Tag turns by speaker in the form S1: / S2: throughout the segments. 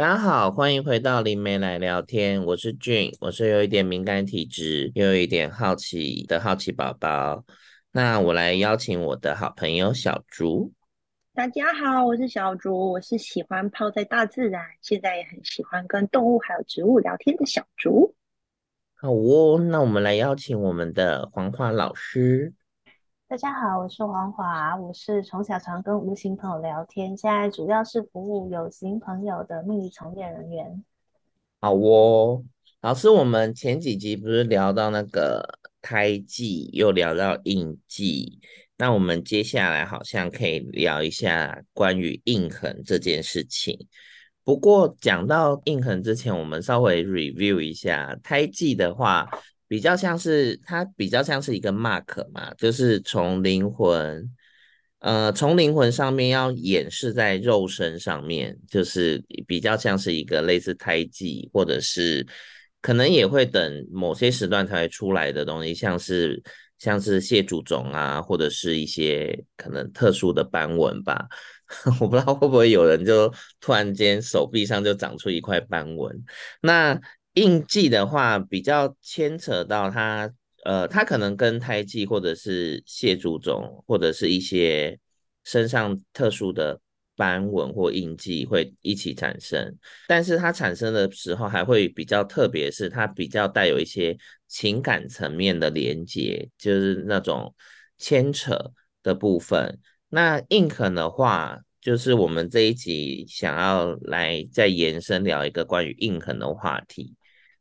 S1: 大家好，欢迎回到灵媒来聊天，我是 June，我是有一点敏感体质，又有一点好奇的好奇宝宝。那我来邀请我的好朋友小竹。
S2: 大家好，我是小竹，我是喜欢泡在大自然，现在也很喜欢跟动物还有植物聊天的小竹。
S1: 好哦，那我们来邀请我们的黄华老师。
S3: 大家好，我是黄华，我是从小常跟无形朋友聊天，现在主要是服务有形朋友的命理从业人员。
S1: 好哦，老师，我们前几集不是聊到那个胎记，又聊到印记，那我们接下来好像可以聊一下关于印痕这件事情。不过讲到印痕之前，我们稍微 review 一下胎记的话。比较像是它比较像是一个 mark 嘛，就是从灵魂，呃，从灵魂上面要演示在肉身上面，就是比较像是一个类似胎记，或者是可能也会等某些时段才会出来的东西，像是像是蟹足肿啊，或者是一些可能特殊的斑纹吧。我不知道会不会有人就突然间手臂上就长出一块斑纹，那。印记的话，比较牵扯到它，呃，它可能跟胎记或者是蟹足肿，或者是一些身上特殊的斑纹或印记会一起产生。但是它产生的时候，还会比较特别，是它比较带有一些情感层面的连接，就是那种牵扯的部分。那印痕的话，就是我们这一集想要来再延伸聊一个关于印痕的话题。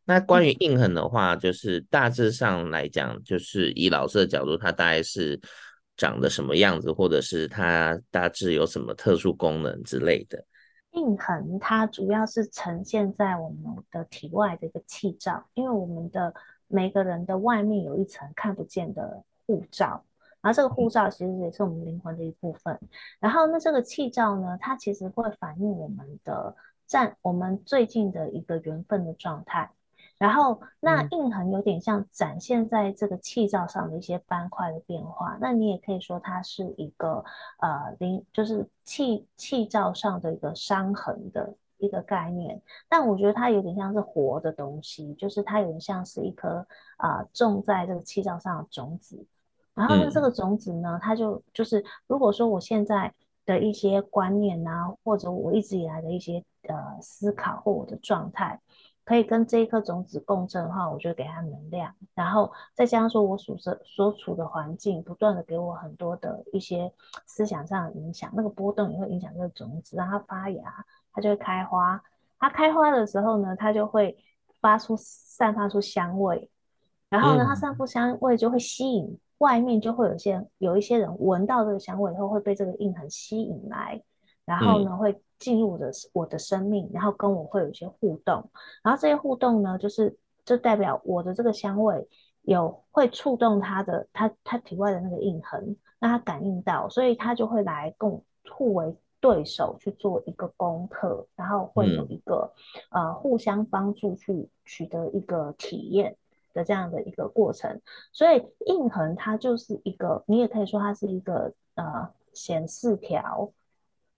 S1: 那关于印痕的话，就是大致上来讲，就是以老师的角度，它大概是长得什么样子，或者是它大致有什么特殊功能之类的。
S3: 印痕它主要是呈现在我们的体外的一个气罩，因为我们的每个人的外面有一层看不见的护罩，然后这个护罩其实也是我们灵魂的一部分。然后那这个气罩呢，它其实会反映我们的在我们最近的一个缘分的状态。然后，那印痕有点像展现在这个气罩上的一些斑块的变化。那你也可以说它是一个呃灵，就是气气罩上的一个伤痕的一个概念。但我觉得它有点像是活的东西，就是它有点像是一颗啊、呃、种在这个气罩上的种子。然后呢，这个种子呢，它就就是如果说我现在的一些观念啊，或者我一直以来的一些呃思考或我的状态。可以跟这一颗种子共振的话，我就给它能量，然后再加上说我所所所处的环境不断的给我很多的一些思想上的影响，那个波动也会影响这个种子，让它发芽，它就会开花。它开花的时候呢，它就会发出散发出香味，然后呢，它散发香味就会吸引外面就会有些有一些人闻到这个香味以后会被这个印痕吸引来，然后呢会。进入的我的生命，然后跟我会有一些互动，然后这些互动呢，就是就代表我的这个香味有会触动他的他他体外的那个印痕，让他感应到，所以他就会来跟我互为对手去做一个功课，然后会有一个、嗯、呃互相帮助去取得一个体验的这样的一个过程，所以印痕它就是一个，你也可以说它是一个呃显示条。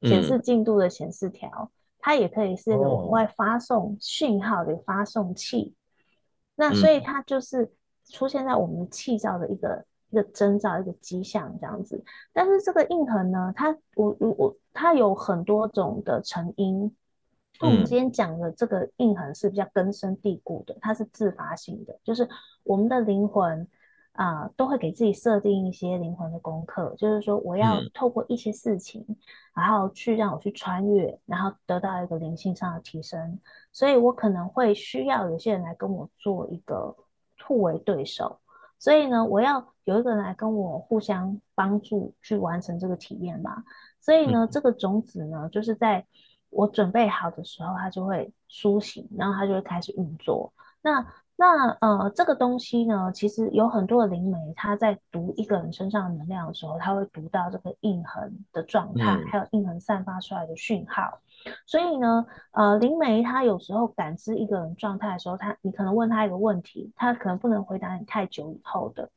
S3: 显示进度的显示条，嗯，它也可以是一个往外发送讯号的发送器。哦。那所以它就是出现在我们气罩的一个一个征兆，一个迹象这样子。但是这个印痕呢，它我我我它有很多种的成因。那我们今天讲的这个印痕是比较根深蒂固的，它是自发性的，就是我们的灵魂。啊、呃，都会给自己设定一些灵魂的功课，就是说我要透过一些事情，嗯、然后去让我去穿越，然后得到一个灵性上的提升。所以我可能会需要有些人来跟我做一个互为对手，所以呢，我要有一个人来跟我互相帮助去完成这个体验嘛。所以呢，嗯、这个种子呢，就是在我准备好的时候，它就会苏醒，然后它就会开始运作。那那呃，这个东西呢，其实有很多的灵媒，他在读一个人身上的能量的时候，他会读到这个印痕的状态，嗯、还有印痕散发出来的讯号。所以呢，呃，灵媒他有时候感知一个人状态的时候，他你可能问他一个问题，他可能不能回答你太久以后的。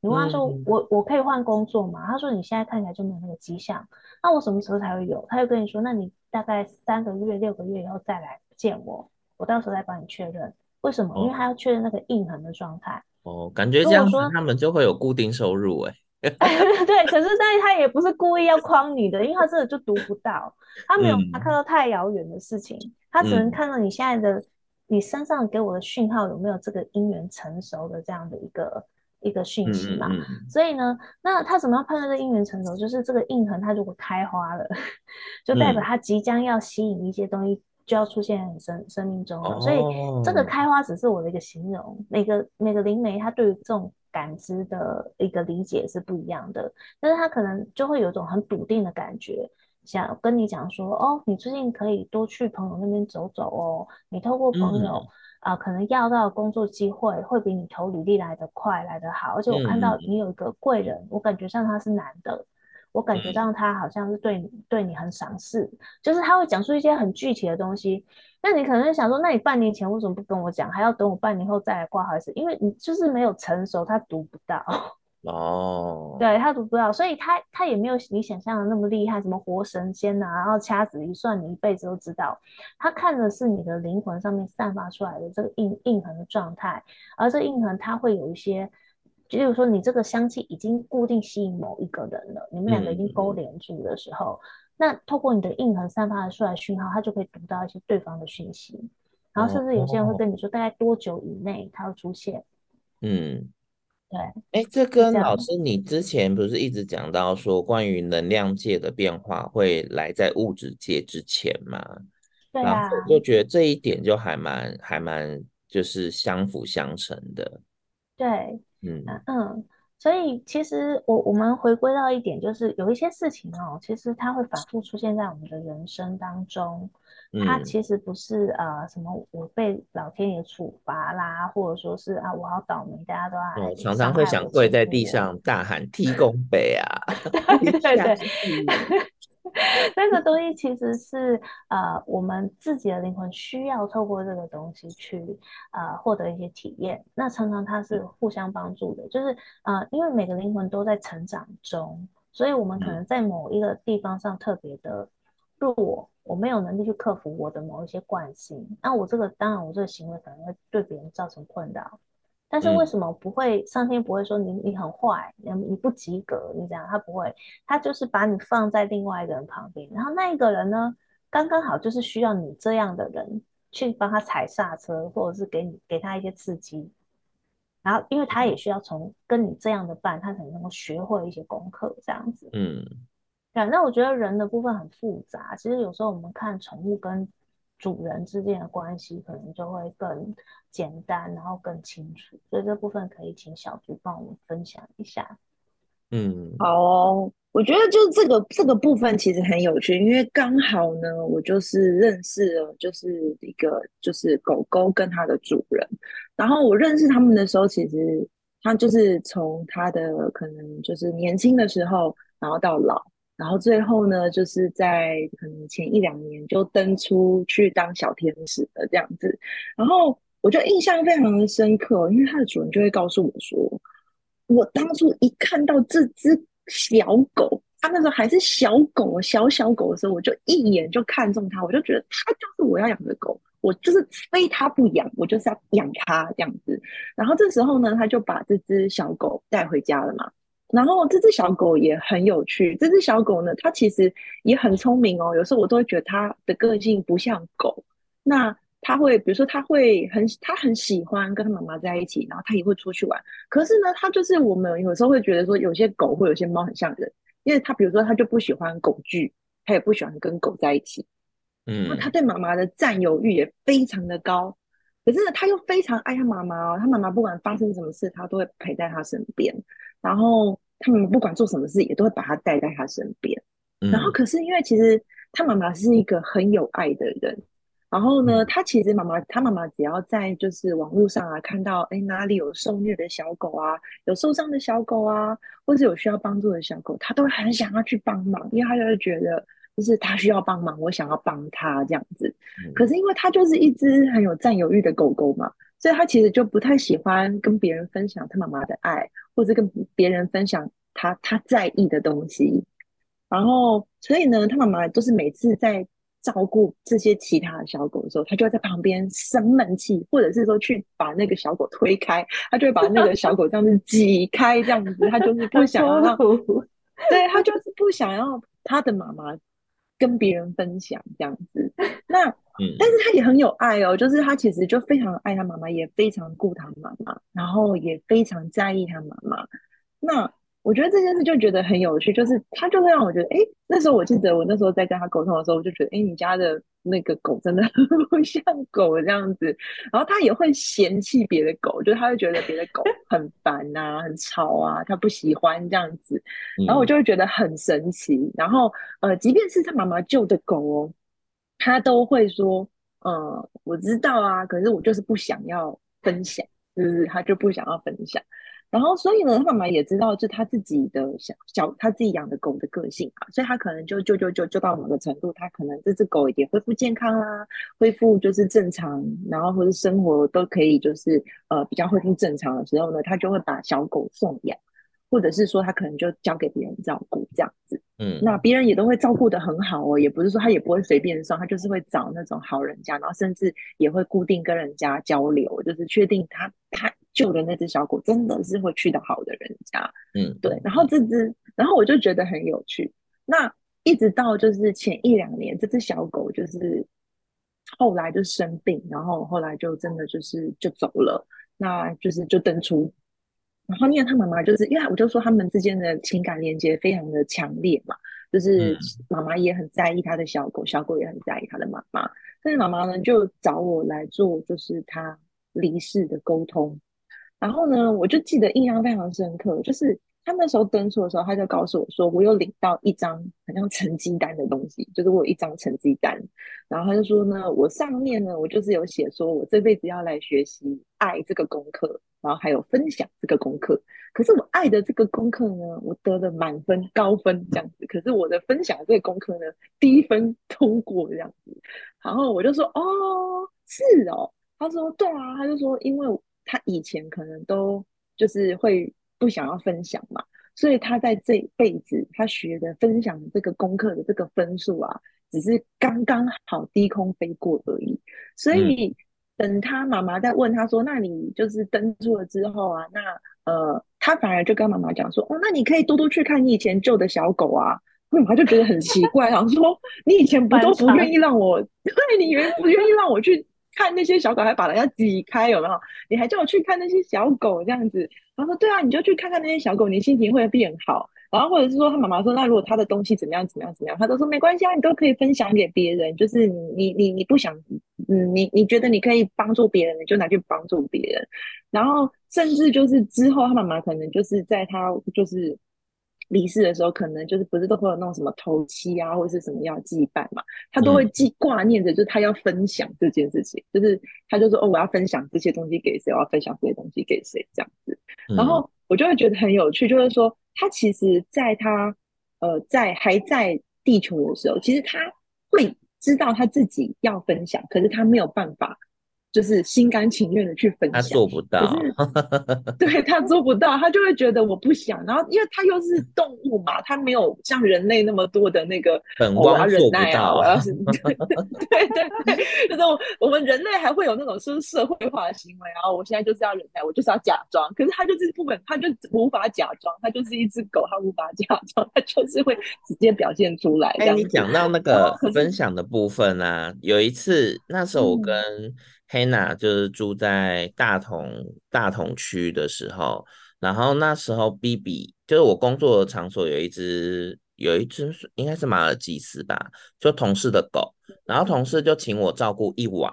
S3: 你问他说：“嗯、我我可以换工作吗？”他说：“你现在看起来就没有那个迹象。”那我什么时候才会有？他就跟你说：“那你大概三个月、六个月以后再来见我，我到时候再帮你确认。为什么？因为他要确认那个印痕的状态。
S1: 哦，感觉这样子他们就会有固定收入哎。
S3: 对，可是但是他也不是故意要诓你的，因为他真的就读不到，他没有他看到太遥远的事情，嗯、他只能看到你现在的、嗯、你身上给我的讯号有没有这个姻缘成熟的这样的一个一个讯息嘛。所以呢，那他怎么样判断这姻缘成熟？就是这个印痕它如果开花了，就代表它即将要吸引一些东西。就要出现在你生生命中了，所以这个开花只是我的一个形容。每个每个灵媒，他对于这种感知的一个理解是不一样的，但是他可能就会有一种很笃定的感觉，想跟你讲说，哦，你最近可以多去朋友那边走走哦，你透过朋友啊、嗯呃，可能要到工作机会会比你投履历来得快来得好，而且我看到你有一个贵人，我感觉上他是男的。我感觉到他好像是对你对你很赏识，就是他会讲出一些很具体的东西。那你可能想说，那你半年前为什么不跟我讲，还要等我半年后再来挂号？是因为你就是没有成熟，他读不到。哦，对，他读不到，所以他他也没有你想象的那么厉害，什么活神仙呐、啊，然后掐指一算，你一辈子都知道。他看的是你的灵魂上面散发出来的这个印印痕的状态，而这印痕它会有一些。就比如说，你这个香气已经固定吸引某一个人了，你们两个已经勾连住的时候，嗯、那透过你的印痕散发出来讯号，他就可以读到一些对方的讯息，然后甚至有些人会跟你说，大概多久以内他会出现。嗯，对。
S1: 哎，这跟老师你之前不是一直讲到说，关于能量界的变化会来在物质界之前吗？
S3: 对啊。
S1: 我就觉得这一点就还蛮还蛮就是相辅相成的。
S3: 对。嗯嗯，所以其实我我们回归到一点，就是有一些事情哦，其实它会反复出现在我们的人生当中。它其实不是呃什么我被老天爷处罚啦，或者说是啊我好倒霉，大家都爱。
S1: 我常常会想跪在地 上大喊踢公伯啊！
S3: 对对对。那个东西其实是呃，我们自己的灵魂需要透过这个东西去呃获得一些体验。那常常它是互相帮助的，就是呃，因为每个灵魂都在成长中，所以我们可能在某一个地方上特别的弱，我没有能力去克服我的某一些惯性。那我这个当然，我这个行为可能会对别人造成困扰。但是为什么不会？上天不会说你你很坏，你你不及格，你这样他不会，他就是把你放在另外一个人旁边，然后那一个人呢，刚刚好就是需要你这样的人去帮他踩刹车，或者是给你给他一些刺激，然后因为他也需要从跟你这样的伴，他才能够学会一些功课，这样子。嗯，对。那我觉得人的部分很复杂，其实有时候我们看宠物跟。主人之间的关系可能就会更简单，然后更清楚，所以这部分可以请小猪帮我们分享一下。
S2: 嗯，好哦，我觉得就这个这个部分其实很有趣，因为刚好呢，我就是认识了就是一个就是狗狗跟它的主人，然后我认识他们的时候，其实它就是从它的可能就是年轻的时候，然后到老。然后最后呢，就是在可能前一两年就登出去当小天使的这样子。然后我就印象非常的深刻，因为它的主人就会告诉我说，我当初一看到这只小狗，它那时候还是小狗，小小狗的时候，我就一眼就看中它，我就觉得它就是我要养的狗，我就是非它不养，我就是要养它这样子。然后这时候呢，他就把这只小狗带回家了嘛。然后这只小狗也很有趣，这只小狗呢，它其实也很聪明哦。有时候我都会觉得它的个性不像狗。那它会，比如说它会很，它很喜欢跟它妈妈在一起，然后它也会出去玩。可是呢，它就是我们有时候会觉得说，有些狗或有些猫很像人，因为它比如说它就不喜欢狗聚，它也不喜欢跟狗在一起。嗯，那它对妈妈的占有欲也非常的高。可是呢，它又非常爱它妈妈哦，它妈妈不管发生什么事，它都会陪在它身边。然后他们不管做什么事，也都会把他带在他身边。嗯、然后可是因为其实他妈妈是一个很有爱的人。然后呢，他其实妈妈，他妈妈只要在就是网络上啊看到，哎，哪里有受虐的小狗啊，有受伤的小狗啊，或是有需要帮助的小狗，他都会很想要去帮忙，因为他就会觉得就是他需要帮忙，我想要帮他这样子。嗯、可是因为他就是一只很有占有欲的狗狗嘛。所以他其实就不太喜欢跟别人分享他妈妈的爱，或者跟别人分享他他在意的东西。然后，所以呢，他妈妈就是每次在照顾这些其他的小狗的时候，他就会在旁边生闷气，或者是说去把那个小狗推开，他就会把那个小狗这样子挤开，这样子，他就是不想要让，对，他就是不想要他的妈妈跟别人分享这样子。那，但是他也很有爱哦，就是他其实就非常爱他妈妈，也非常顾他妈妈，然后也非常在意他妈妈。那。我觉得这件事就觉得很有趣，就是他就会让我觉得，哎，那时候我记得我那时候在跟他沟通的时候，我就觉得，哎，你家的那个狗真的很 不像狗这样子。然后他也会嫌弃别的狗，就是他会觉得别的狗很烦啊、很吵啊，他不喜欢这样子。然后我就会觉得很神奇。然后呃，即便是他妈妈救的狗哦，他都会说，呃，我知道啊，可是我就是不想要分享，就是他就不想要分享。然后，所以呢，他妈妈也知道就他自己的小小他自己养的狗的个性啊，所以他可能就就就就就到某个程度，他可能这只狗也恢复健康啦，恢复就是正常，然后或者生活都可以就是呃比较恢复正常的时候呢，他就会把小狗送养，或者是说他可能就交给别人照顾这样子。嗯，那别人也都会照顾得很好哦，也不是说他也不会随便送，他就是会找那种好人家，然后甚至也会固定跟人家交流，就是确定他他。救的那只小狗真的是会去的好的人家，嗯，对。然后这只，然后我就觉得很有趣。那一直到就是前一两年，这只小狗就是后来就生病，然后后来就真的就是就走了。那就是就登出。然后因为他妈妈就是因为我就说他们之间的情感连接非常的强烈嘛，就是妈妈也很在意他的小狗，小狗也很在意他的妈妈。但是妈妈呢就找我来做就是他离世的沟通。然后呢，我就记得印象非常深刻，就是他那时候登出的时候，他就告诉我说，我有领到一张好像成绩单的东西，就是我有一张成绩单。然后他就说呢，我上面呢，我就是有写说我这辈子要来学习爱这个功课，然后还有分享这个功课。可是我爱的这个功课呢，我得了满分高分这样子。可是我的分享这个功课呢，低分通过这样子。然后我就说，哦，是哦。他说，对啊。他就说，因为。他以前可能都就是会不想要分享嘛，所以他在这辈子他学的分享这个功课的这个分数啊，只是刚刚好低空飞过而已。所以等他妈妈在问他说：“那你就是登出了之后啊，那呃，他反而就跟妈妈讲说：‘哦，那你可以多多去看你以前救的小狗啊。’妈妈就觉得很奇怪，然后说：‘你以前不都不愿意让我，对，你原不愿意让我去？’”看那些小狗还把人家挤开，有没有？你还叫我去看那些小狗这样子？然后说对啊，你就去看看那些小狗，你心情会变好。然后或者是说他妈妈说，那如果他的东西怎么样怎么样怎么样，他都说没关系啊，你都可以分享给别人。就是你你你不想，嗯，你你觉得你可以帮助别人，你就拿去帮助别人。然后甚至就是之后他妈妈可能就是在他就是。离世的时候，可能就是不是都会有那种什么头七啊，或者是什么要祭拜嘛，他都会记挂念着，就是他要分享这件事情，嗯、就是他就说哦，我要分享这些东西给谁，我要分享这些东西给谁这样子。然后我就会觉得很有趣，就是说他其实在他呃在还在地球的时候，其实他会知道他自己要分享，可是他没有办法。就是心甘情愿的去分享，
S1: 他做不到，
S2: 对，他做不到，他就会觉得我不想。然后，因为他又是动物嘛，他没有像人类那么多的那个
S1: 本能忍耐啊，
S2: 我要是 对对对，就是我我们人类还会有那种是社会化的行为。然后我现在就是要忍耐，我就是要假装。可是他就是不本，他就无法假装，他就是一只狗，他无法假装，他就是会直接表现出来。
S1: 哎，你讲到那个分享的部分啊，有一次那时候我跟。黑娜就是住在大同大同区的时候，然后那时候 BB 就是我工作的场所有一只有一只应该是马尔济斯吧，就同事的狗，然后同事就请我照顾一晚，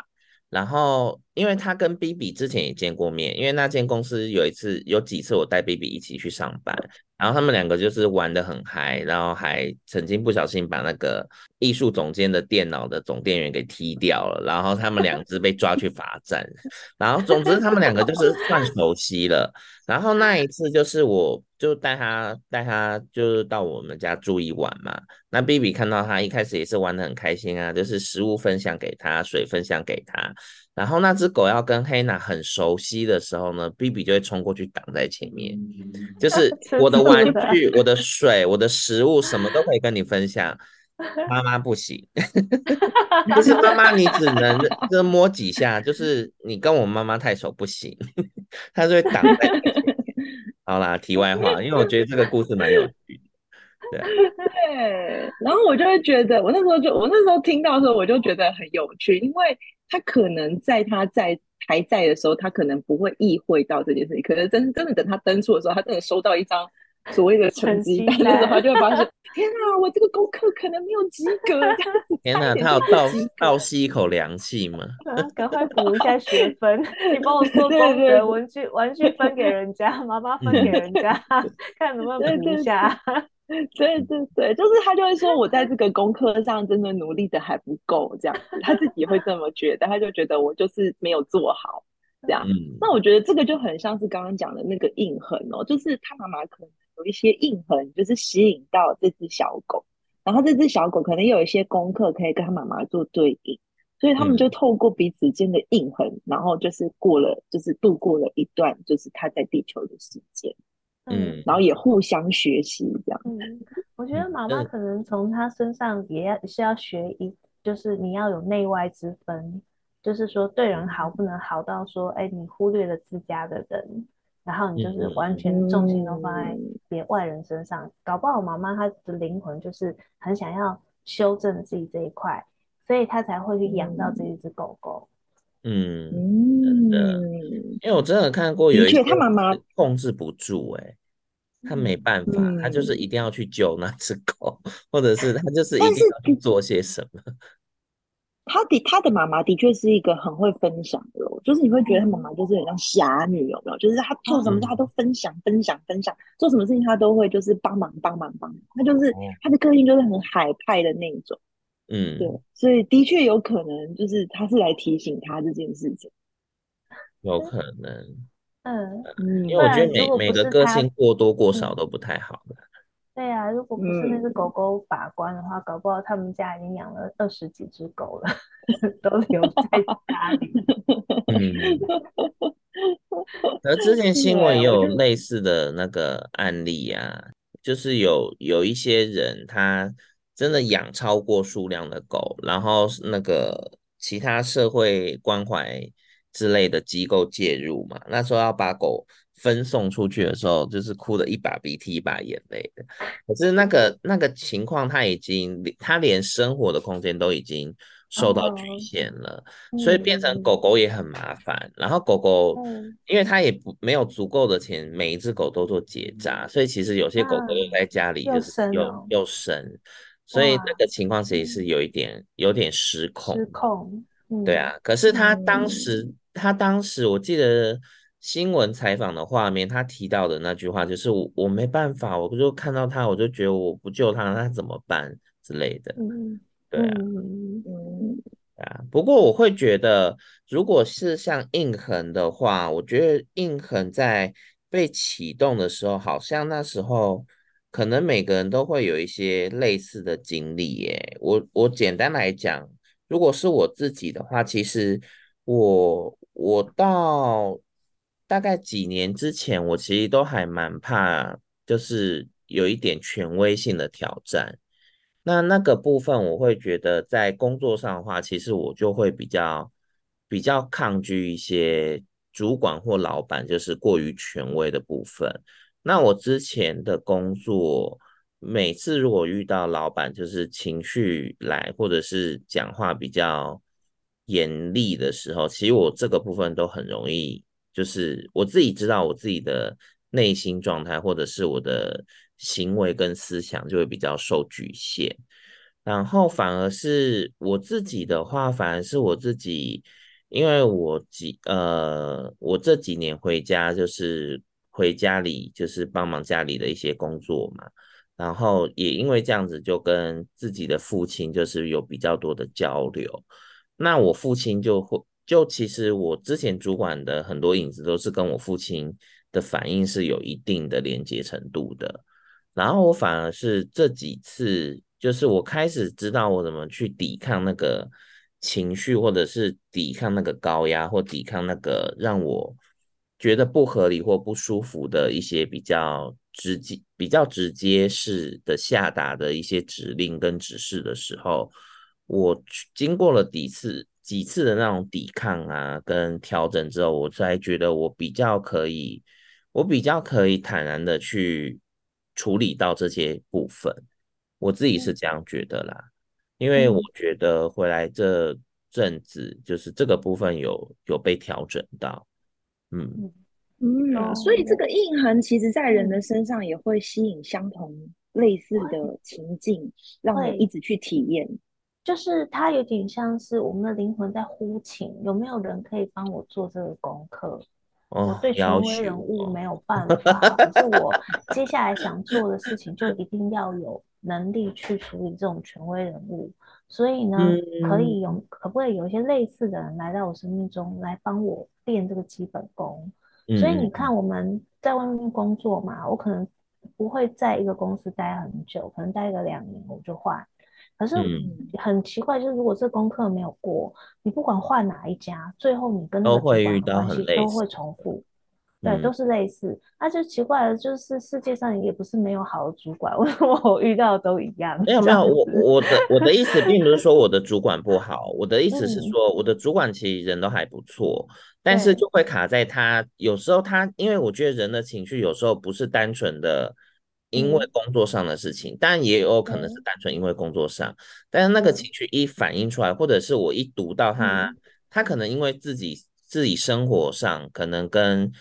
S1: 然后因为他跟 BB 之前也见过面，因为那间公司有一次有几次我带 BB 一起去上班。然后他们两个就是玩得很嗨，然后还曾经不小心把那个艺术总监的电脑的总电源给踢掉了，然后他们两只被抓去罚站，然后总之他们两个就是算熟悉了。然后那一次就是我就带他带他就是到我们家住一晚嘛，那 BB 看到他一开始也是玩得很开心啊，就是食物分享给他，水分享给他。然后那只狗要跟黑娜很熟悉的时候呢，BB 就会冲过去挡在前面，就是 我的玩具、我的水、我的食物，什么都可以跟你分享。妈妈不行，就是妈妈你只能就摸几下，就是你跟我妈妈太熟不行，她就会挡在。好啦，题外话，因为我觉得这个故事蛮有趣的。对，
S2: 对，然后我就会觉得，我那时候就我那时候听到的时候，我就觉得很有趣，因为他可能在他在还在的时候，他可能不会意会到这件事情，可能真真的等他登出的时候，他真的收到一张所谓的成绩单的时候，他就会发现，天哪，我这个功课可能没有及格。
S1: 天哪，他有倒倒吸一口凉气吗？
S3: 赶快补一下学分，你帮我做功课，文具玩具分给人家，妈妈分给人家，看能不能补一下。
S2: 对对对，就是他就会说，我在 这个功课上真的努力的还不够，这样子，他自己会这么觉得，他就觉得我就是没有做好，这样。嗯、那我觉得这个就很像是刚刚讲的那个印痕哦，就是他妈妈可能有一些印痕，就是吸引到这只小狗，然后这只小狗可能有一些功课可以跟他妈妈做对应，所以他们就透过彼此间的印痕，嗯、然后就是过了，就是度过了一段，就是他在地球的时间。嗯，然后也互相学习这样。
S3: 嗯，我觉得妈妈可能从他身上也要是要学一，就是你要有内外之分，就是说对人好不能好到说，哎，你忽略了自家的人，然后你就是完全重心都放在别外人身上，嗯、搞不好妈妈她的灵魂就是很想要修正自己这一块，所以她才会去养到这一只狗狗。
S1: 嗯，真的，因为我真的看过有一些他妈妈控制不住、欸，哎。他没办法，嗯、他就是一定要去救那只狗，嗯、或者是他就是一定要去做些什么。
S2: 他的他的妈妈的确是一个很会分享的，就是你会觉得他妈妈就是很像侠女，有没有？就是他做什么他都分享、嗯、分享分享，做什么事情他都会就是帮忙帮忙帮忙。他就是、嗯、他的个性就是很海派的那种，嗯，对，所以的确有可能就是他是来提醒他这件事情，
S1: 有可能。
S3: 嗯，
S1: 因为我觉得每每个个性过多过少都不太好的。
S3: 对啊，如果不是那只狗狗把关的话，嗯、搞不好他们家已经养了二十几只狗了，都留在家里。
S1: 嗯，而之前新闻也有类似的那个案例啊，就是有有一些人他真的养超过数量的狗，然后那个其他社会关怀。之类的机构介入嘛，那时候要把狗分送出去的时候，就是哭的一把鼻涕一把眼泪的。可是那个那个情况，他已经他连生活的空间都已经受到局限了，哦、所以变成狗狗也很麻烦。嗯、然后狗狗，嗯、因为它也不没有足够的钱，每一只狗都做结扎，所以其实有些狗狗又在家里就是又又生，所以那个情况其实是有一点有点失控。
S3: 失控，嗯、
S1: 对啊。可是他当时。嗯他当时我记得新闻采访的画面，他提到的那句话就是我我没办法，我就看到他，我就觉得我不救他，那怎么办之类的。嗯，对啊，嗯，对啊。不过我会觉得，如果是像印痕的话，我觉得印痕在被启动的时候，好像那时候可能每个人都会有一些类似的经历耶。我我简单来讲，如果是我自己的话，其实我。我到大概几年之前，我其实都还蛮怕，就是有一点权威性的挑战。那那个部分，我会觉得在工作上的话，其实我就会比较比较抗拒一些主管或老板，就是过于权威的部分。那我之前的工作，每次如果遇到老板就是情绪来，或者是讲话比较。严厉的时候，其实我这个部分都很容易，就是我自己知道我自己的内心状态，或者是我的行为跟思想就会比较受局限。然后反而是我自己的话，反而是我自己，因为我几呃，我这几年回家就是回家里就是帮忙家里的一些工作嘛，然后也因为这样子，就跟自己的父亲就是有比较多的交流。那我父亲就会，就其实我之前主管的很多影子都是跟我父亲的反应是有一定的连接程度的，然后我反而是这几次，就是我开始知道我怎么去抵抗那个情绪，或者是抵抗那个高压，或抵抗那个让我觉得不合理或不舒服的一些比较直接比较直接式的下达的一些指令跟指示的时候，我经过了几次几次的那种抵抗啊跟调整之后，我才觉得我比较可以，我比较可以坦然的去处理到这些部分，我自己是这样觉得啦，因为我觉得回来这阵子就是这个部分有有被调整到，嗯。
S2: 嗯，所以这个印痕其实，在人的身上也会吸引相同类似的情境，让人一直去体验。
S3: 就是它有点像是我们的灵魂在呼请，有没有人可以帮我做这个功课？哦、我对权威人物没有 办法，可是我接下来想做的事情，就一定要有能力去处理这种权威人物。所以呢，嗯、可以有可不可以有一些类似的人来到我生命中，来帮我练这个基本功？所以你看，我们在外面工作嘛，我可能不会在一个公司待很久，可能待个两年我就换。可是很奇怪，就是如果这功课没有过，你不管换哪一家，最后你跟那个主管的关系都会重复。对，都是类似。那、啊、就奇怪了，就是世界上也不是没有好的主管，为什么我遇到的都一样？
S1: 没有没有，我我的我的意思并不是说我的主管不好，我的意思是说我的主管其实人都还不错，嗯、但是就会卡在他有时候他，因为我觉得人的情绪有时候不是单纯的因为工作上的事情，当然、嗯、也有可能是单纯因为工作上，嗯、但是那个情绪一反映出来，或者是我一读到他，嗯、他可能因为自己自己生活上可能跟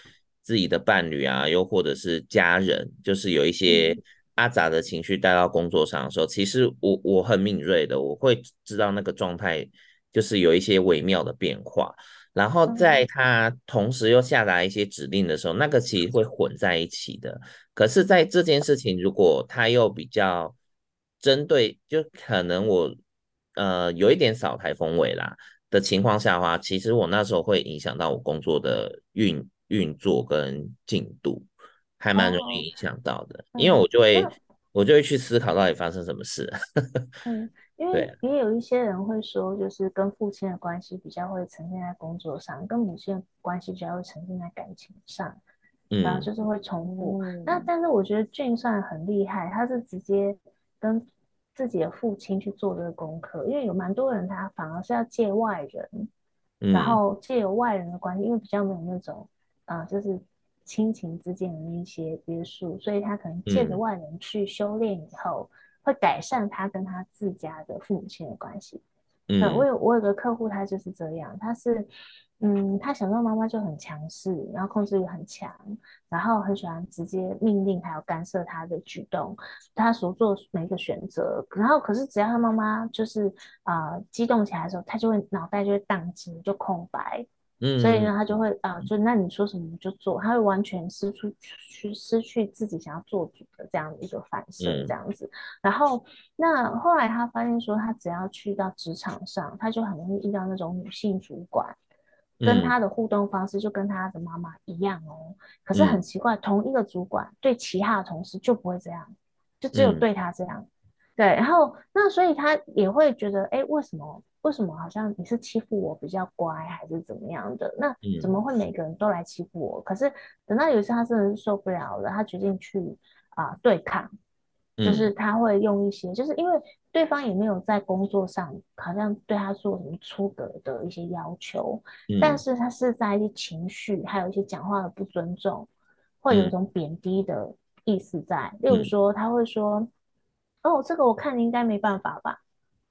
S1: 自己的伴侣啊，又或者是家人，就是有一些阿杂的情绪带到工作上的时候，其实我我很敏锐的，我会知道那个状态就是有一些微妙的变化。然后在他同时又下达一些指令的时候，那个其实会混在一起的。可是，在这件事情如果他又比较针对，就可能我呃有一点扫台风尾啦的情况下的话，其实我那时候会影响到我工作的运。运作跟进度还蛮容易影响到的，哦、因为我就会、嗯、我就会去思考到底发生什么事。
S3: 嗯，因为也有一些人会说，就是跟父亲的关系比较会呈现在工作上，跟母亲的关系比较会呈现在感情上，嗯、然后就是会重复。嗯、那但是我觉得俊算很厉害，他是直接跟自己的父亲去做这个功课，因为有蛮多人他反而是要借外人，嗯、然后借由外人的关系，因为比较没有那种。啊、呃，就是亲情之间的那些约束，所以他可能借着外人去修炼以后，嗯、会改善他跟他自家的父母亲的关系。嗯，我有我有个客户，他就是这样，他是，嗯，他小时候妈妈就很强势，然后控制欲很强，然后很喜欢直接命令还有干涉他的举动，他所做每一个选择，然后可是只要他妈妈就是啊、呃、激动起来的时候，他就会脑袋就会宕机，就空白。嗯，所以呢，他就会啊，就那你说什么就做，他会完全失去去失去自己想要做主的这样的一个反射，这样子。嗯、然后那后来他发现说，他只要去到职场上，他就很容易遇到那种女性主管，跟他的互动方式就跟他的妈妈一样哦。可是很奇怪，嗯、同一个主管对其他的同事就不会这样，就只有对他这样。嗯、对，然后那所以他也会觉得，哎，为什么？为什么好像你是欺负我比较乖，还是怎么样的？那怎么会每个人都来欺负我？嗯、可是等到有一次他真的是受不了了，他决定去啊、呃、对抗，就是他会用一些，嗯、就是因为对方也没有在工作上好像对他做什么出格的一些要求，嗯、但是他是在一些情绪，还有一些讲话的不尊重，会有一种贬低的意思在。嗯、例如说，他会说：“哦，这个我看你应该没办法吧？”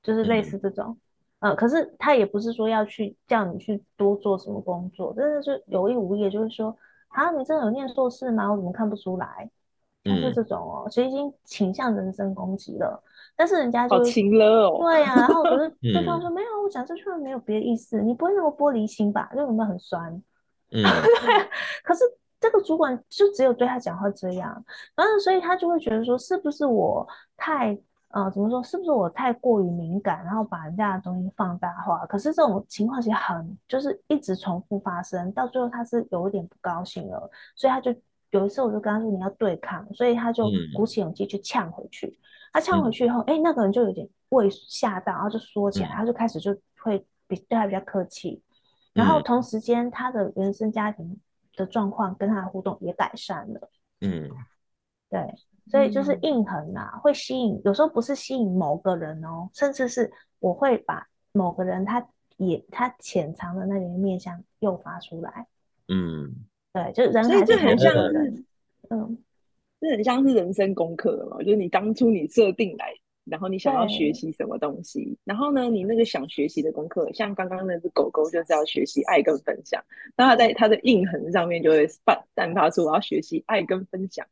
S3: 就是类似这种。嗯呃，可是他也不是说要去叫你去多做什么工作，真的是有意无意，就是说，啊，你真的有念硕士吗？我怎么看不出来？就是这种哦，其实已经倾向人身攻击了。但是人家就
S2: 情了哦，
S3: 对呀、啊，然后可是 对方说、嗯、没有，我讲这句话没有别的意思，你不会那么玻璃心吧？就有没有很酸？嗯，对。可是这个主管就只有对他讲话这样，然后所以他就会觉得说，是不是我太？呃，怎么说？是不是我太过于敏感，然后把人家的东西放大化？可是这种情况其实很，就是一直重复发生，到最后他是有一点不高兴了，所以他就有一次我就跟他说你要对抗，所以他就鼓起勇气去呛回去。嗯、他呛回去以后，哎、嗯，那个人就有点畏吓到，然后就缩起来，嗯、他就开始就会比对他比较客气，然后同时间他的原生家庭的状况跟他的互动也改善了。嗯。对，所以就是印痕啊，会吸引，有时候不是吸引某个人哦，甚至是我会把某个人他也他潜藏的那个面相诱发出来。
S1: 嗯，
S3: 对，就是人，
S2: 所以这很像是，
S3: 嗯，
S2: 这很像是人生功课嘛，就是你当初你设定来。然后你想要学习什么东西？然后呢，你那个想学习的功课，像刚刚那只狗狗就是要学习爱跟分享，那它在它的印痕上面就会散散发出我要学习爱跟分享。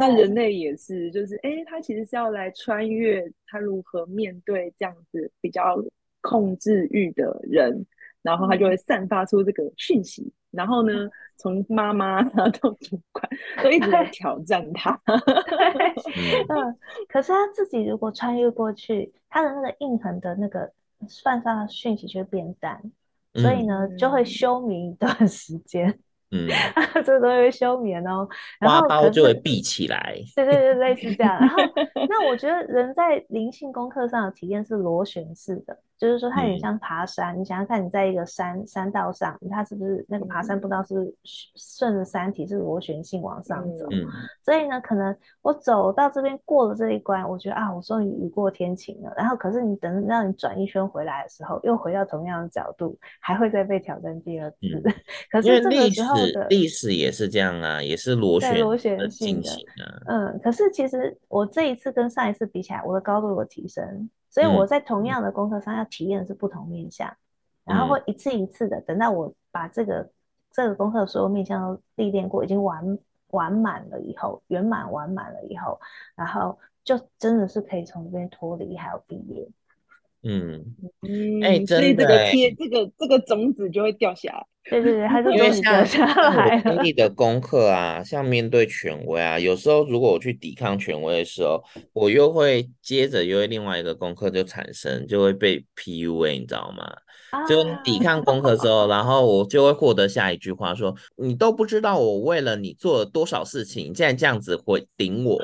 S2: 那人类也是，就是哎，他其实是要来穿越，他如何面对这样子比较控制欲的人，然后他就会散发出这个讯息。然后呢，从妈妈 到主管都一直在挑战他。
S3: 嗯，可是他自己如果穿越过去，他的那个印痕的那个散发的讯息就会变淡，嗯，所以呢，就会休眠一段时间。嗯，这个东西会休眠哦，然
S1: 后就会闭起来。
S3: 对对对，类似这样。然后，那我觉得人在灵性功课上的体验是螺旋式的。就是说，它有点像爬山。嗯、你想想看，你在一个山山道上，它是不是那个爬山？不知道是顺着山体是螺旋性往上走。嗯。所以呢，可能我走到这边过了这一关，我觉得啊，我终于雨过天晴了。然后，可是你等让你转一圈回来的时候，又回到同样的角度，还会再被挑战第二次。嗯、可是这个时候的
S1: 历史也是这样啊，也是螺旋螺旋性的。
S3: 嗯。可是其实我这一次跟上一次比起来，我的高度有提升。所以我在同样的功课上要体验的是不同面向，嗯，然后会一次一次的，等到我把这个这个功课所有面向都历练过，已经完完满了以后，圆满完满了以后，然后就真的是可以从这边脱离，还有毕业。
S1: 嗯嗯，哎、欸，
S2: 所以这个贴这个这个种子就会掉下来。
S3: 对对对，它就会掉下来。
S1: 经历的功课啊，像面对权威啊，有时候如果我去抵抗权威的时候，我又会接着又会另外一个功课就产生，就会被 PUA，你知道吗？啊、就抵抗功课之后，然后我就会获得下一句话说：“你都不知道我为了你做了多少事情，你现在这样子会顶我。”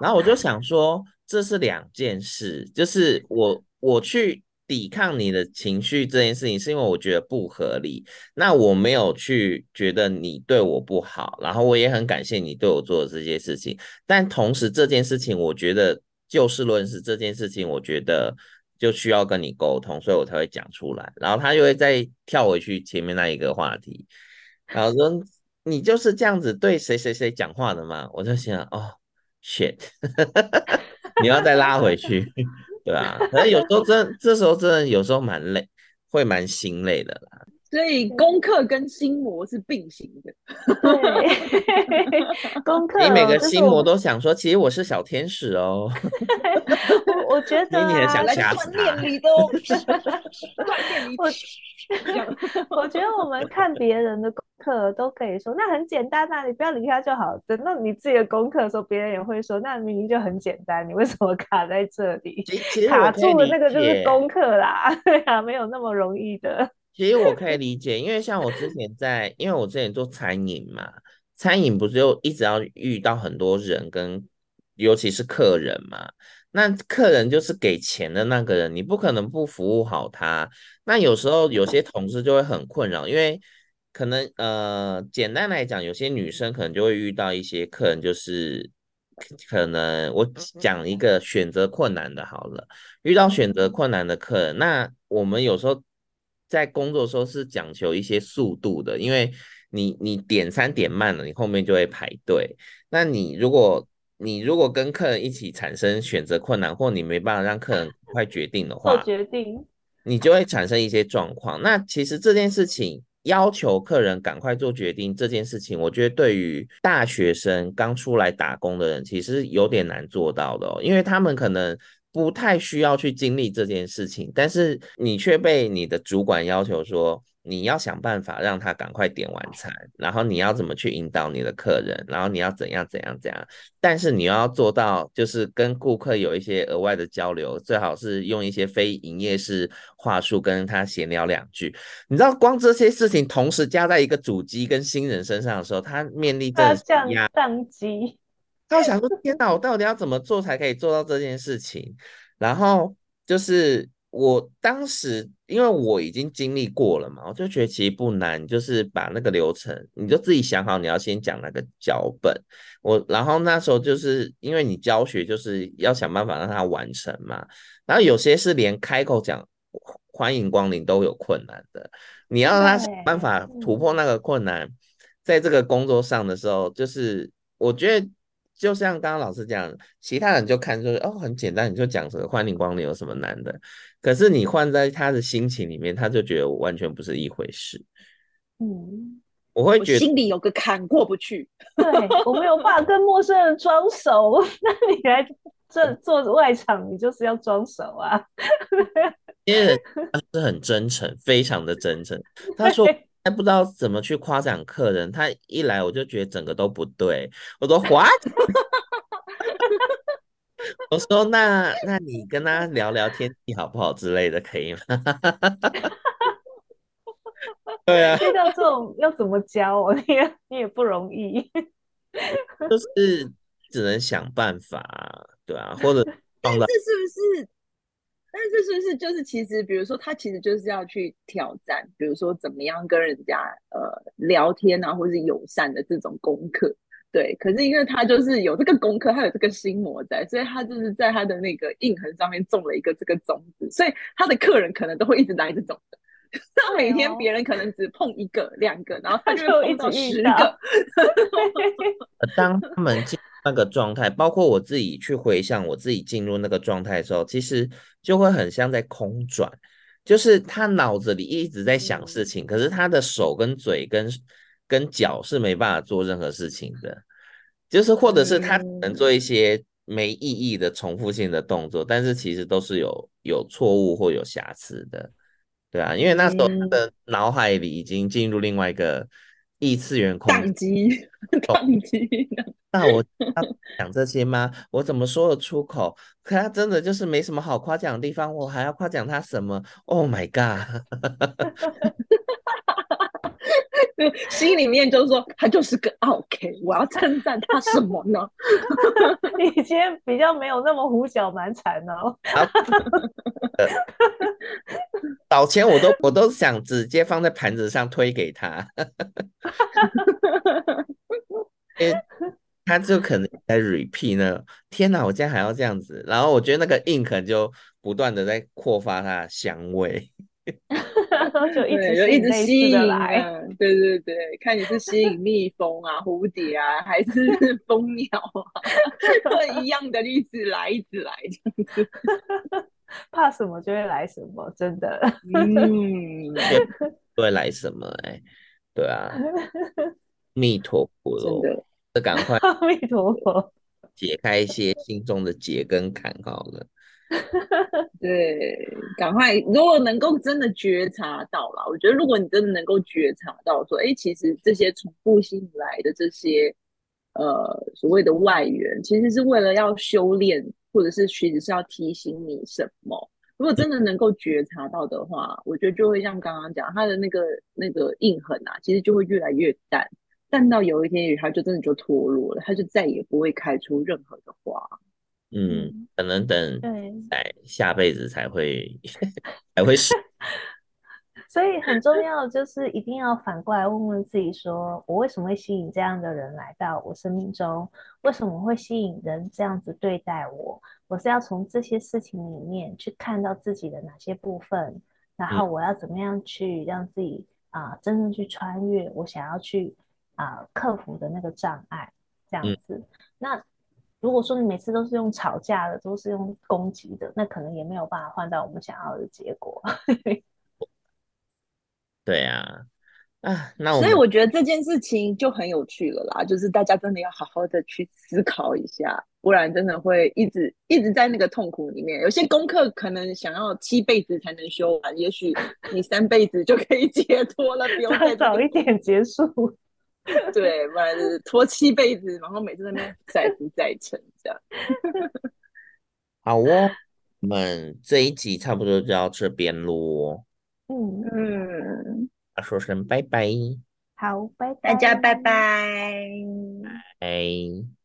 S1: 然后我就想说，这是两件事，就是我。我去抵抗你的情绪这件事情，是因为我觉得不合理。那我没有去觉得你对我不好，然后我也很感谢你对我做的这些事情。但同时这件事情，我觉得就事论事，这件事情我觉得就需要跟你沟通，所以我才会讲出来。然后他就会再跳回去前面那一个话题，然后说你就是这样子对谁谁谁讲话的吗？我就想，哦，shit，你要再拉回去。对啊，可能有时候真，这时候真的有时候蛮累，会蛮心累的啦。
S2: 所以功课跟心魔是并行的。
S3: 对，功课。
S1: 你每个心魔都想说，其实我是小天使哦。
S3: 我我觉得、啊，
S1: 你也想掐死他。
S2: 锻炼你都。
S3: 我 我觉得我们看别人的功课都可以说，那很简单啊，你不要理他就好。等到你自己的功课的时候，别人也会说，那明明就很简单，你为什么卡在这里？卡住的那个就是功课啦，对啊，没有那么容易的。
S1: 其实我可以 理解，因为像我之前在，因为我之前做餐饮嘛，餐饮不是就一直要遇到很多人跟，尤其是客人嘛。那客人就是给钱的那个人，你不可能不服务好他。那有时候有些同事就会很困扰，因为可能呃，简单来讲，有些女生可能就会遇到一些客人，就是可能我讲一个选择困难的，好了，遇到选择困难的客人，那我们有时候在工作的时候是讲求一些速度的，因为你你点餐点慢了，你后面就会排队。那你如果你如果跟客人一起产生选择困难，或你没办法让客人快决定的话，
S3: 做决定，
S1: 你就会产生一些状况。那其实这件事情要求客人赶快做决定这件事情，我觉得对于大学生刚出来打工的人，其实有点难做到的哦，因为他们可能不太需要去经历这件事情，但是你却被你的主管要求说。你要想办法让他赶快点完餐，然后你要怎么去引导你的客人，然后你要怎样怎样怎样，但是你要做到就是跟顾客有一些额外的交流，最好是用一些非营业式话术跟他闲聊两句。你知道，光这些事情同时加在一个主机跟新人身上的时候，他面临这
S3: 压宕机，
S1: 他想说：天哪，我到底要怎么做才可以做到这件事情？然后就是。我当时因为我已经经历过了嘛，我就觉得其实不难，就是把那个流程，你就自己想好你要先讲那个脚本。我然后那时候就是因为你教学就是要想办法让它完成嘛，然后有些是连开口讲欢迎光临都有困难的，你要让他想办法突破那个困难，在这个工作上的时候，就是我觉得。就像刚刚老师讲，其他人就看就是哦，很简单，你就讲这个欢迎光临有什么难的？可是你换在他的心情里面，他就觉得我完全不是一回事。
S2: 嗯，
S1: 我会觉得
S2: 心里有个坎过不去。
S3: 对，我没有办法跟陌生人装熟，那你来这做外场，你就是要装熟啊。
S1: 因为他是很真诚，非常的真诚。他说。还不知道怎么去夸奖客人，他一来我就觉得整个都不对。我说 What？我说那那你跟他聊聊天气好不好之类的，可以吗？对啊，
S3: 遇到这种要怎么教我？你也你也不容易，
S1: 就是只能想办法，对啊，或者
S2: 这是不是？但是是不是就是其实，比如说他其实就是要去挑战，比如说怎么样跟人家呃聊天啊，或是友善的这种功课，对。可是因为他就是有这个功课，他有这个心魔在，所以他就是在他的那个印痕上面种了一个这个种子，所以他的客人可能都会一直来这种的。他每天别人可能只碰一个、两个，然后他就碰到十个。
S1: 当他们进那个状态，包括我自己去回想我自己进入那个状态的时候，其实就会很像在空转，就是他脑子里一直在想事情，可是他的手跟嘴跟跟脚是没办法做任何事情的，就是或者是他能做一些没意义的重复性的动作，但是其实都是有有错误或有瑕疵的。对啊，因为那时候他的脑海里已经进入另外一个异次元空间。
S2: 宕机，宕机。
S1: 那我讲这些吗？我怎么说得出口？可他真的就是没什么好夸奖的地方，我还要夸奖他什么？Oh my god！
S2: 心里面就是说，他就是个 OK，我要称赞他什么呢？
S3: 你今天比较没有那么胡搅蛮缠哦。
S1: 早前我都我都想直接放在盘子上推给他，因为他就可能在 repeat 呢。天哪，我今天还要这样子，然后我觉得那个 ink 就不断的在扩发它的香味。
S3: 就一直
S2: 就一直吸引来，对对对，看你是吸引蜜蜂啊、蝴蝶啊，还是 蜂鸟啊，都 一样的，一直来，一直来这样子。
S3: 怕什么就会来什么，真的。
S1: 嗯，会来什么？哎，对啊，弥陀佛喽，这赶快
S3: 弥陀佛，
S1: 解开一些心中的结跟坎好了。
S2: 对，赶快！如果能够真的觉察到了，我觉得如果你真的能够觉察到，说，哎，其实这些重复性来的这些，呃，所谓的外援，其实是为了要修炼，或者是其实是要提醒你什么。如果真的能够觉察到的话，我觉得就会像刚刚讲，他的那个那个印痕啊，其实就会越来越淡，淡到有一天，他就真的就脱落了，他就再也不会开出任何的花。
S1: 嗯，可能等在下辈子才会 才会是，
S3: 所以很重要就是一定要反过来问问自己说，说我为什么会吸引这样的人来到我生命中？为什么会吸引人这样子对待我？我是要从这些事情里面去看到自己的哪些部分，然后我要怎么样去让自己啊、呃、真正去穿越我想要去啊、呃、克服的那个障碍，这样子，嗯、那。如果说你每次都是用吵架的，都是用攻击的，那可能也没有办法换到我们想要的结果。
S1: 对啊，啊，那
S2: 所以我觉得这件事情就很有趣了啦，就是大家真的要好好的去思考一下，不然真的会一直一直在那个痛苦里面。有些功课可能想要七辈子才能修完，也许你三辈子就可以解脱了，不用再
S3: 早一点结束。
S2: 对，不然就是拖七辈子，然后每次在那边再不再成这样。
S1: 好哦，我们这一集差不多就到这边喽。
S3: 嗯嗯，
S1: 说声拜拜。
S3: 好，拜拜，
S2: 大家拜拜。
S1: 拜。